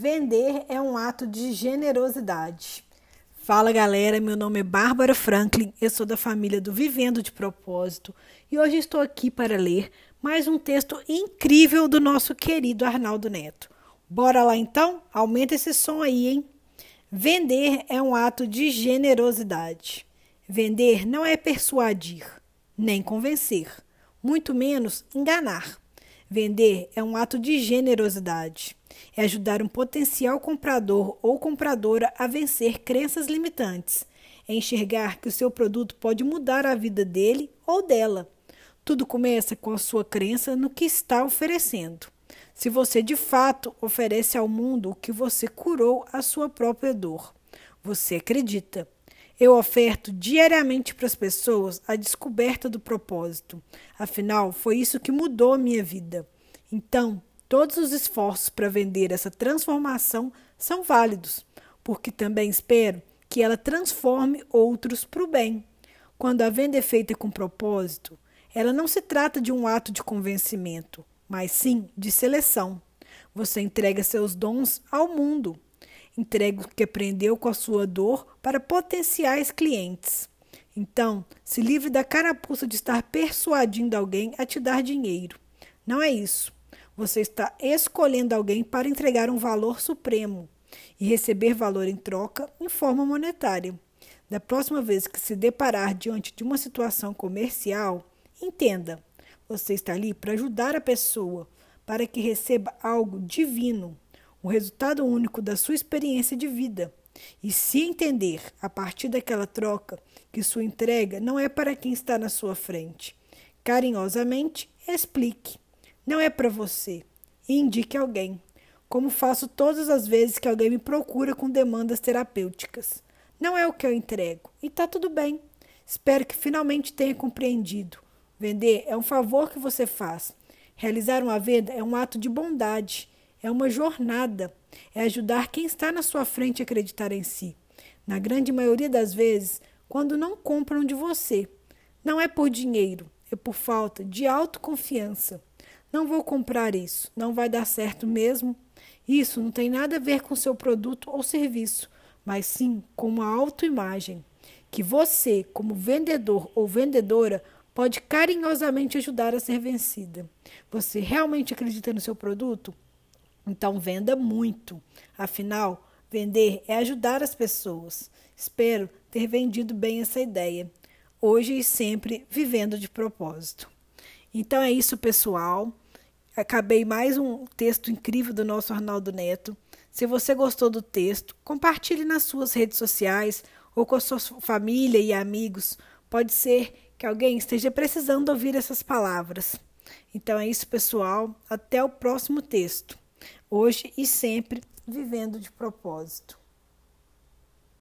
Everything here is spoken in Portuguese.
Vender é um ato de generosidade. Fala galera, meu nome é Bárbara Franklin, eu sou da família do Vivendo de Propósito e hoje estou aqui para ler mais um texto incrível do nosso querido Arnaldo Neto. Bora lá então? Aumenta esse som aí, hein? Vender é um ato de generosidade. Vender não é persuadir, nem convencer, muito menos enganar. Vender é um ato de generosidade. É ajudar um potencial comprador ou compradora a vencer crenças limitantes. É enxergar que o seu produto pode mudar a vida dele ou dela. Tudo começa com a sua crença no que está oferecendo. Se você de fato oferece ao mundo o que você curou a sua própria dor, você acredita. Eu oferto diariamente para as pessoas a descoberta do propósito. Afinal, foi isso que mudou a minha vida. Então, todos os esforços para vender essa transformação são válidos, porque também espero que ela transforme outros para o bem. Quando a venda é feita com propósito, ela não se trata de um ato de convencimento, mas sim de seleção. Você entrega seus dons ao mundo Entregue o que aprendeu com a sua dor para potenciais clientes. Então, se livre da carapuça de estar persuadindo alguém a te dar dinheiro. Não é isso. Você está escolhendo alguém para entregar um valor supremo e receber valor em troca em forma monetária. Da próxima vez que se deparar diante de uma situação comercial, entenda: você está ali para ajudar a pessoa, para que receba algo divino o resultado único da sua experiência de vida. E se entender, a partir daquela troca, que sua entrega não é para quem está na sua frente, carinhosamente explique. Não é para você. Indique alguém, como faço todas as vezes que alguém me procura com demandas terapêuticas. Não é o que eu entrego. E está tudo bem. Espero que finalmente tenha compreendido. Vender é um favor que você faz. Realizar uma venda é um ato de bondade é uma jornada, é ajudar quem está na sua frente a acreditar em si. Na grande maioria das vezes, quando não compram de você, não é por dinheiro, é por falta de autoconfiança. Não vou comprar isso, não vai dar certo mesmo. Isso não tem nada a ver com seu produto ou serviço, mas sim com uma autoimagem que você, como vendedor ou vendedora, pode carinhosamente ajudar a ser vencida. Você realmente acredita no seu produto? Então, venda muito. Afinal, vender é ajudar as pessoas. Espero ter vendido bem essa ideia. Hoje e sempre vivendo de propósito. Então é isso, pessoal. Acabei mais um texto incrível do nosso Arnaldo Neto. Se você gostou do texto, compartilhe nas suas redes sociais ou com a sua família e amigos. Pode ser que alguém esteja precisando ouvir essas palavras. Então é isso, pessoal. Até o próximo texto hoje e sempre vivendo de propósito.